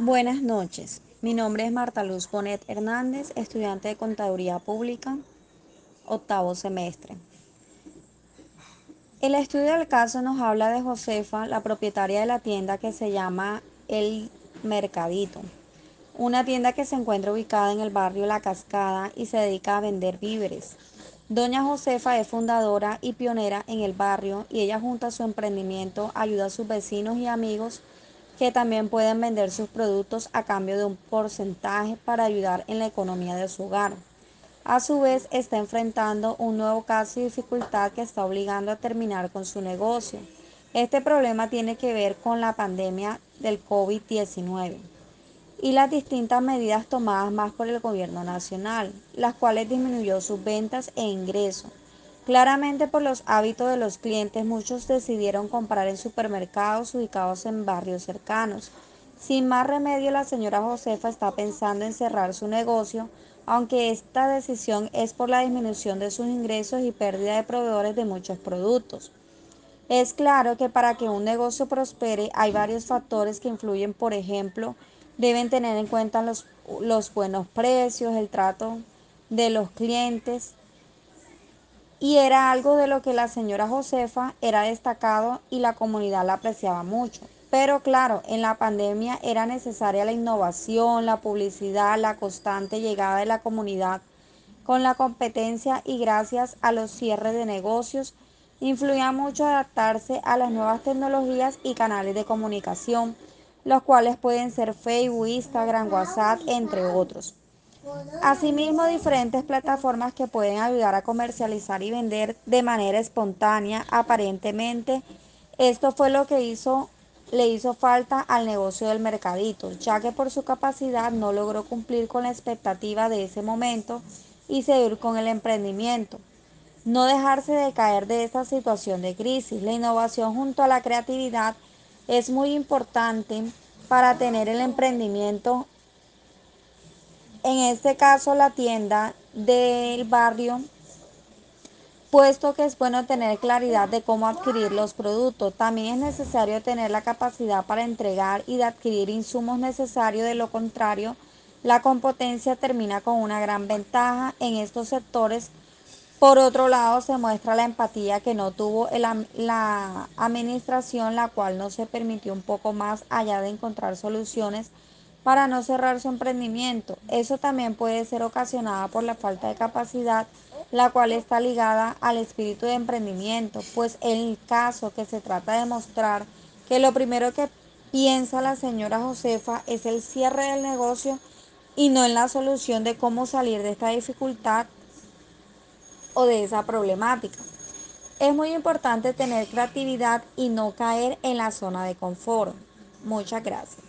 Buenas noches, mi nombre es Marta Luz Bonet Hernández, estudiante de Contaduría Pública, octavo semestre. El estudio del caso nos habla de Josefa, la propietaria de la tienda que se llama El Mercadito, una tienda que se encuentra ubicada en el barrio La Cascada y se dedica a vender víveres. Doña Josefa es fundadora y pionera en el barrio y ella junto a su emprendimiento ayuda a sus vecinos y amigos que también pueden vender sus productos a cambio de un porcentaje para ayudar en la economía de su hogar. A su vez está enfrentando un nuevo caso y dificultad que está obligando a terminar con su negocio. Este problema tiene que ver con la pandemia del COVID-19 y las distintas medidas tomadas más por el gobierno nacional, las cuales disminuyó sus ventas e ingresos. Claramente por los hábitos de los clientes, muchos decidieron comprar en supermercados ubicados en barrios cercanos. Sin más remedio, la señora Josefa está pensando en cerrar su negocio, aunque esta decisión es por la disminución de sus ingresos y pérdida de proveedores de muchos productos. Es claro que para que un negocio prospere hay varios factores que influyen, por ejemplo, Deben tener en cuenta los, los buenos precios, el trato de los clientes. Y era algo de lo que la señora Josefa era destacado y la comunidad la apreciaba mucho. Pero claro, en la pandemia era necesaria la innovación, la publicidad, la constante llegada de la comunidad con la competencia y gracias a los cierres de negocios, influía mucho adaptarse a las nuevas tecnologías y canales de comunicación los cuales pueden ser Facebook, Instagram, WhatsApp, entre otros. Asimismo, diferentes plataformas que pueden ayudar a comercializar y vender de manera espontánea, aparentemente. Esto fue lo que hizo, le hizo falta al negocio del mercadito, ya que por su capacidad no logró cumplir con la expectativa de ese momento y seguir con el emprendimiento. No dejarse de caer de esta situación de crisis. La innovación junto a la creatividad es muy importante para tener el emprendimiento, en este caso la tienda del barrio, puesto que es bueno tener claridad de cómo adquirir los productos. También es necesario tener la capacidad para entregar y adquirir insumos necesarios, de lo contrario, la competencia termina con una gran ventaja en estos sectores por otro lado, se muestra la empatía que no tuvo la administración, la cual no se permitió un poco más allá de encontrar soluciones para no cerrar su emprendimiento. Eso también puede ser ocasionada por la falta de capacidad, la cual está ligada al espíritu de emprendimiento, pues en el caso que se trata de mostrar que lo primero que piensa la señora Josefa es el cierre del negocio y no en la solución de cómo salir de esta dificultad o de esa problemática. Es muy importante tener creatividad y no caer en la zona de confort. Muchas gracias.